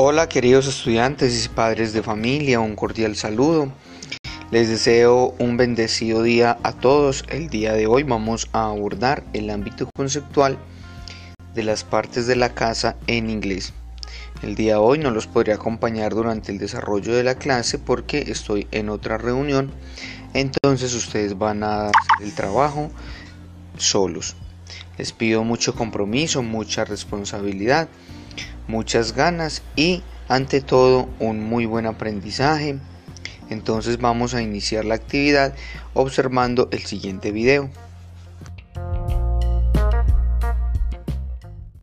Hola queridos estudiantes y padres de familia, un cordial saludo. Les deseo un bendecido día a todos. El día de hoy vamos a abordar el ámbito conceptual de las partes de la casa en inglés. El día de hoy no los podré acompañar durante el desarrollo de la clase porque estoy en otra reunión. Entonces ustedes van a hacer el trabajo solos. Les pido mucho compromiso, mucha responsabilidad muchas ganas y ante todo un muy buen aprendizaje. Entonces vamos a iniciar la actividad observando el siguiente video.